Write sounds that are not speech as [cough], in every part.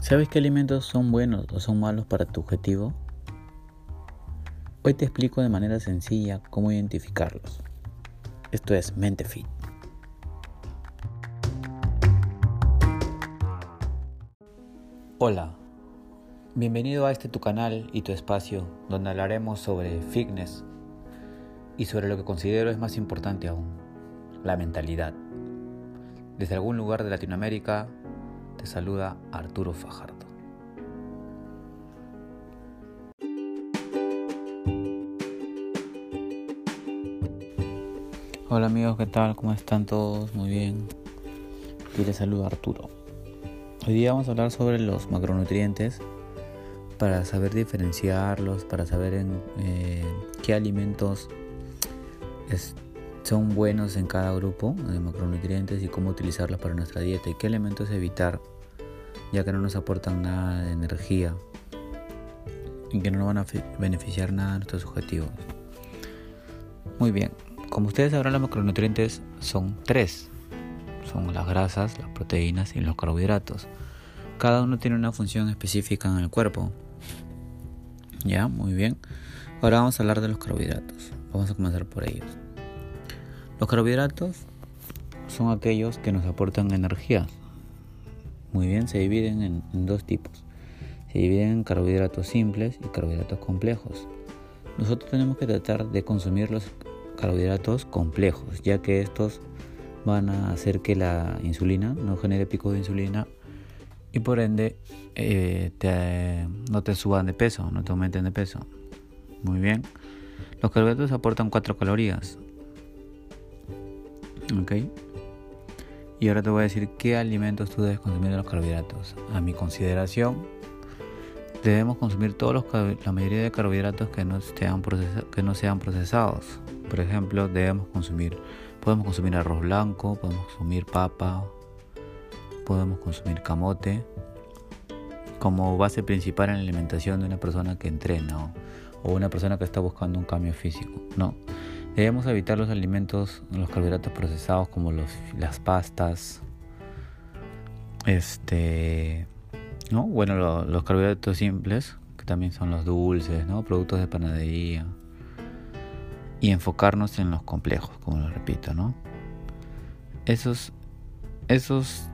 ¿Sabes qué alimentos son buenos o son malos para tu objetivo? Hoy te explico de manera sencilla cómo identificarlos. Esto es Mente Fit. Hola, bienvenido a este tu canal y tu espacio donde hablaremos sobre fitness y sobre lo que considero es más importante aún, la mentalidad. Desde algún lugar de Latinoamérica te saluda Arturo Fajardo. Hola amigos, ¿qué tal? ¿Cómo están todos? Muy bien. Aquí les saluda Arturo. Hoy día vamos a hablar sobre los macronutrientes para saber diferenciarlos, para saber en, eh, qué alimentos son buenos en cada grupo de macronutrientes y cómo utilizarlos para nuestra dieta y qué elementos evitar ya que no nos aportan nada de energía y que no nos van a beneficiar nada a nuestros objetivos. Muy bien, como ustedes sabrán los macronutrientes son tres. Son las grasas, las proteínas y los carbohidratos. Cada uno tiene una función específica en el cuerpo. Ya, muy bien. Ahora vamos a hablar de los carbohidratos. Vamos a comenzar por ellos. Los carbohidratos son aquellos que nos aportan energía. Muy bien, se dividen en, dos tipos. Se dividen en carbohidratos simples y carbohidratos complejos. Nosotros tenemos que tratar de consumir los carbohidratos complejos, ya que estos van a hacer que la insulina no genere picos de insulina y por ende eh, no te suban de peso, no te aumenten de peso. Muy bien. Los carbohidratos aportan 4 calorías. Ok. Y ahora te voy a decir qué alimentos tú debes consumir de los carbohidratos. A mi consideración, debemos consumir todos los, la mayoría de carbohidratos que no, sean que no sean procesados. Por ejemplo, debemos consumir, podemos consumir arroz blanco, podemos consumir papa, podemos consumir camote como base principal en la alimentación de una persona que entrena o una persona que está buscando un cambio físico. No, Debemos evitar los alimentos, los carbohidratos procesados como los, las pastas, este, ¿no? Bueno, los carbohidratos simples, que también son los dulces, ¿no? Productos de panadería. Y enfocarnos en los complejos, como lo repito, ¿no? Esos, esos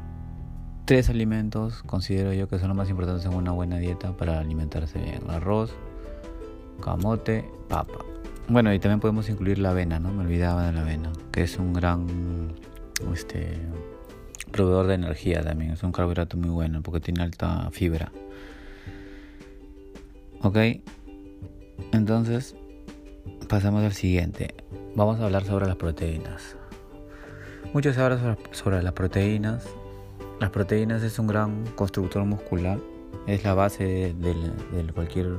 tres alimentos considero yo que son los más importantes en una buena dieta para alimentarse bien. Arroz, camote, papa. Bueno, y también podemos incluir la avena, ¿no? Me olvidaba de la avena, que es un gran este, proveedor de energía también. Es un carbohidrato muy bueno porque tiene alta fibra. Ok, entonces pasamos al siguiente. Vamos a hablar sobre las proteínas. Muchos hablan sobre las proteínas. Las proteínas es un gran constructor muscular. Es la base de, de cualquier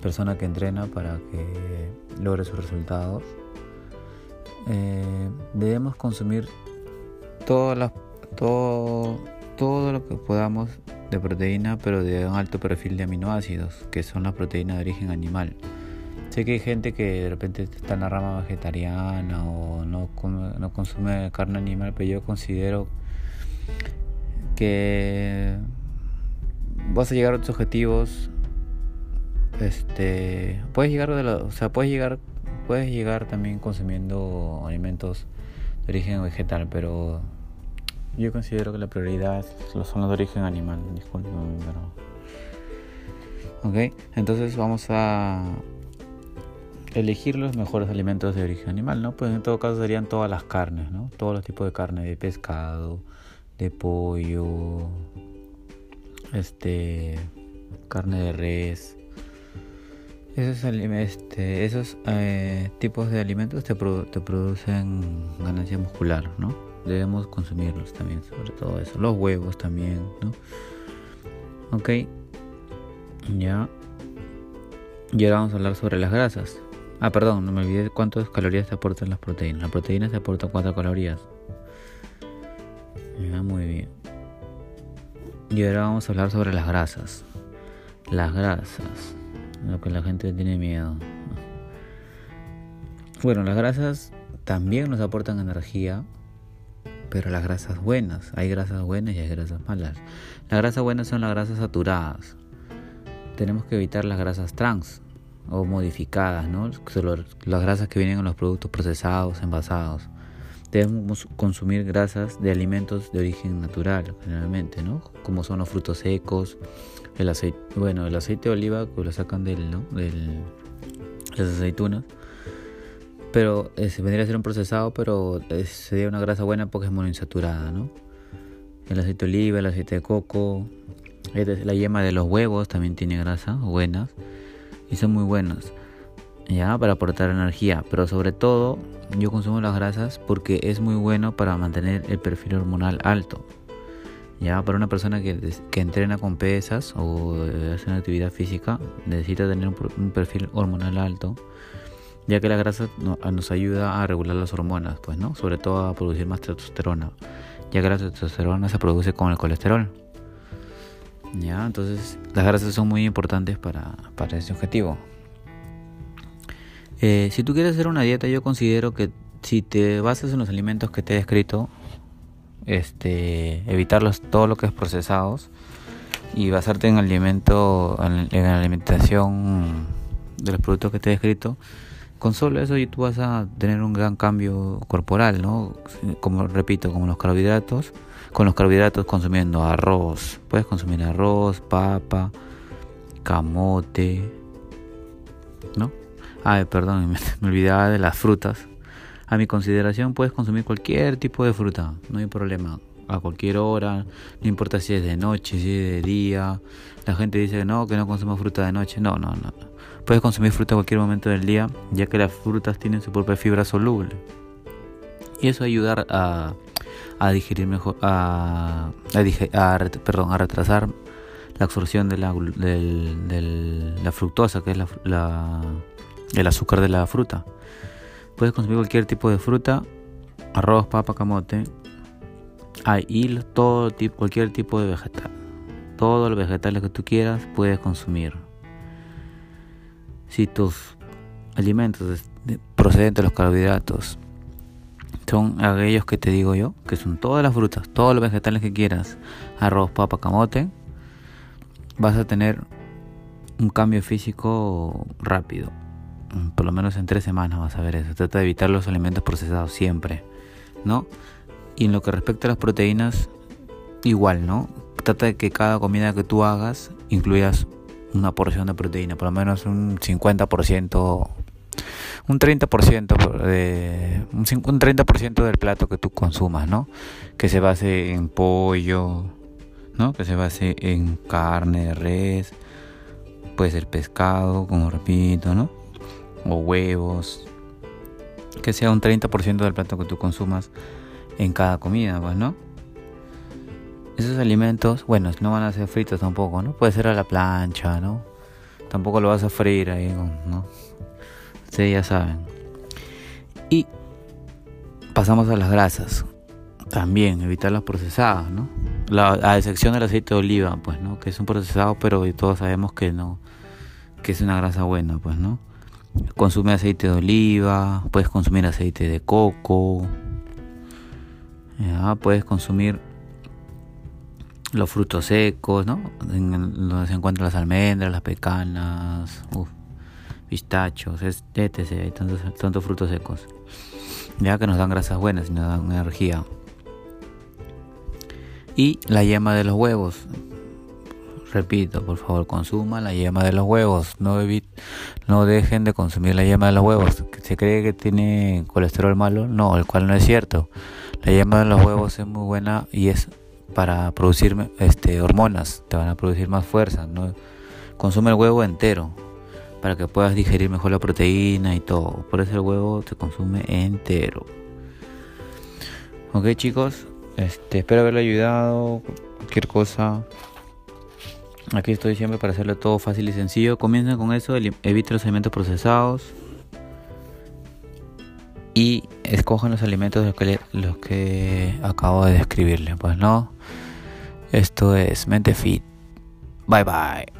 persona que entrena para que logre sus resultados. Eh, debemos consumir todo, todo lo que podamos de proteína, pero de un alto perfil de aminoácidos, que son las proteínas de origen animal. Sé que hay gente que de repente está en la rama vegetariana o no, no consume carne animal, pero yo considero que vas a llegar a tus objetivos este puedes llegar de o sea puedes llegar puedes llegar también consumiendo alimentos de origen vegetal pero yo considero que la prioridad son los de origen animal disculpen pero ok entonces vamos a elegir los mejores alimentos de origen animal no pues en todo caso serían todas las carnes no todos los tipos de carne de pescado de pollo este carne de res esos, este, eh, tipos de alimentos te, te, producen ganancia muscular, ¿no? Debemos consumirlos también, sobre todo eso. Los huevos también, ¿no? Ok. Ya. Y ahora vamos a hablar sobre las grasas. Ah, perdón, no me olvidé cuántas calorías te aportan las proteínas. Las proteínas te aportan 4 calorías. Ya, muy bien. Y ahora vamos a hablar sobre las grasas. Las grasas lo que la gente tiene miedo. Bueno, las grasas también nos aportan energía, pero las grasas buenas. Hay grasas buenas y hay grasas malas. Las grasas buenas son las grasas saturadas. Tenemos que evitar las grasas trans o modificadas, ¿no? Las grasas que vienen en los productos procesados, envasados. Debemos consumir grasas de alimentos de origen natural, generalmente, ¿no? Como son los frutos secos, el aceite, bueno, el aceite de oliva que lo sacan del, ¿no? del las aceitunas pero eh, se vendría a ser un procesado, pero eh, sería una grasa buena porque es monoinsaturada, ¿no? El aceite de oliva, el aceite de coco, la yema de los huevos también tiene grasa buenas y son muy buenos, ya para aportar energía, pero sobre todo yo consumo las grasas porque es muy bueno para mantener el perfil hormonal alto. Ya para una persona que, que entrena con pesas o eh, hace una actividad física necesita tener un perfil hormonal alto ya que la grasa nos ayuda a regular las hormonas, pues, ¿no? Sobre todo a producir más testosterona, ya que la testosterona se produce con el colesterol. ¿Ya? Entonces, las grasas son muy importantes para, para ese objetivo. Eh, si tú quieres hacer una dieta, yo considero que si te basas en los alimentos que te he descrito, este, evitarlos todo lo que es procesados y basarte en alimento, en, la alimentación de los productos que te he descrito, con solo eso tú vas a tener un gran cambio corporal, ¿no? Como repito, como los carbohidratos, con los carbohidratos consumiendo arroz, puedes consumir arroz, papa, camote, ¿no? Ay, perdón, [laughs] me, olvidaba de las frutas. A mi consideración puedes consumir cualquier tipo de fruta, no hay problema. A cualquier hora, no importa si es de noche, si es de día. La gente dice que no, que no consumo fruta de noche. No, no, no. Puedes consumir fruta a cualquier momento del día, ya que las frutas tienen su propia fibra soluble. Y eso ayudar a, a digerir mejor, a, a, a retrasar la absorción de la fructosa, que es la, el azúcar de la fruta. Puedes consumir cualquier tipo de fruta, arroz, papa, camote, hay todo tipo, cualquier tipo de vegetal. Todos los vegetales que tú quieras puedes consumir si tus alimentos procedentes de los carbohidratos son aquellos que te digo yo, que son todas las frutas, todos los vegetales que quieras, arroz, papa, camote, vas a tener un cambio físico rápido. Por lo menos en tres semanas vas a ver eso. Trata de evitar los alimentos procesados siempre, ¿no? Y en lo que respecta a las proteínas, igual, ¿no? Trata de que cada comida que tú hagas incluyas una porción de proteína, por lo menos un 50%, un 30% de un 30% del plato que tú consumas, ¿no? Que se base en pollo, ¿no? Que se base en carne de res, puede ser pescado, como repito, ¿no? O huevos. Que sea un 30% del plato que tú consumas en cada comida, pues, ¿no? esos alimentos, bueno, no van a ser fritos tampoco, ¿no? Puede ser a la plancha, ¿no? Tampoco lo vas a freír ahí, ¿no? Ustedes ya saben. Y pasamos a las grasas. También evitar las procesadas, ¿no? La, a excepción del aceite de oliva, pues, ¿no? Que es un procesado, pero todos sabemos que no, que es una grasa buena, pues, ¿no? Consume aceite de oliva, puedes consumir aceite de coco, ya, puedes consumir los frutos secos, ¿no? En, donde se encuentran las almendras, las pecanas, pistachos, etc. Hay tantos, tantos frutos secos. Ya que nos dan grasas buenas y nos dan energía. Y la yema de los huevos. Repito, por favor, consuma la yema de los huevos. No, no dejen de consumir la yema de los huevos. ¿Se cree que tiene colesterol malo? No, el cual no es cierto. La yema de los huevos es muy buena y es para producir este, hormonas, te van a producir más fuerza. ¿no? Consume el huevo entero para que puedas digerir mejor la proteína y todo. Por eso el huevo se consume entero. Ok chicos, este, espero haberle ayudado. Cualquier cosa. Aquí estoy siempre para hacerlo todo fácil y sencillo. Comiencen con eso, evite los alimentos procesados y escojan los alimentos los que, los que acabo de describirles. Pues no, esto es Mente Fit. Bye bye.